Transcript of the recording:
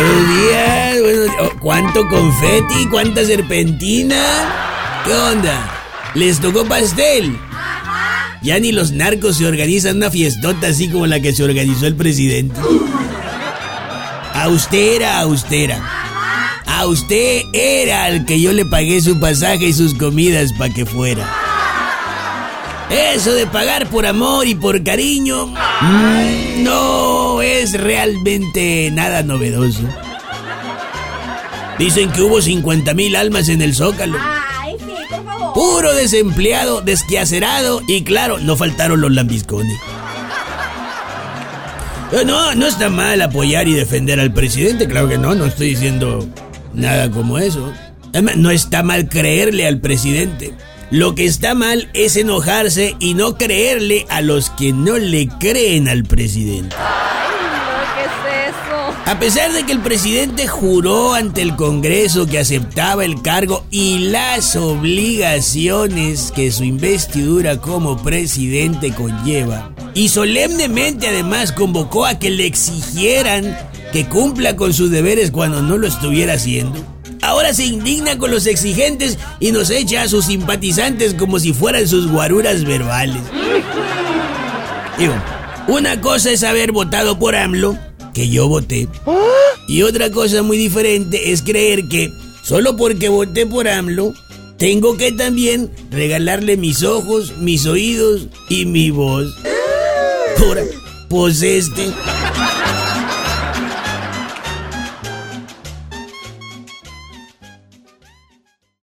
Buenos días, buenos- oh, ¿Cuánto confeti? ¿Cuánta serpentina? ¿Qué onda? ¿Les tocó pastel? Ya ni los narcos se organizan una fiestota así como la que se organizó el presidente. A usted era austera. A usted era al que yo le pagué su pasaje y sus comidas para que fuera. Eso de pagar por amor y por cariño mm, no es realmente nada novedoso. Dicen que hubo 50 mil almas en el Zócalo. Ay, sí, por favor. Puro desempleado, desquacerado y claro, no faltaron los lambiscones. Eh, No, no está mal apoyar y defender al presidente, claro que no, no estoy diciendo nada como eso. Además, no está mal creerle al presidente. Lo que está mal es enojarse y no creerle a los que no le creen al presidente. A pesar de que el presidente juró ante el Congreso que aceptaba el cargo y las obligaciones que su investidura como presidente conlleva, y solemnemente además convocó a que le exigieran que cumpla con sus deberes cuando no lo estuviera haciendo, ahora se indigna con los exigentes y nos echa a sus simpatizantes como si fueran sus guaruras verbales. Digo, una cosa es haber votado por AMLO, que yo voté, y otra cosa muy diferente es creer que solo porque voté por AMLO, tengo que también regalarle mis ojos, mis oídos y mi voz. Ahora, pues este...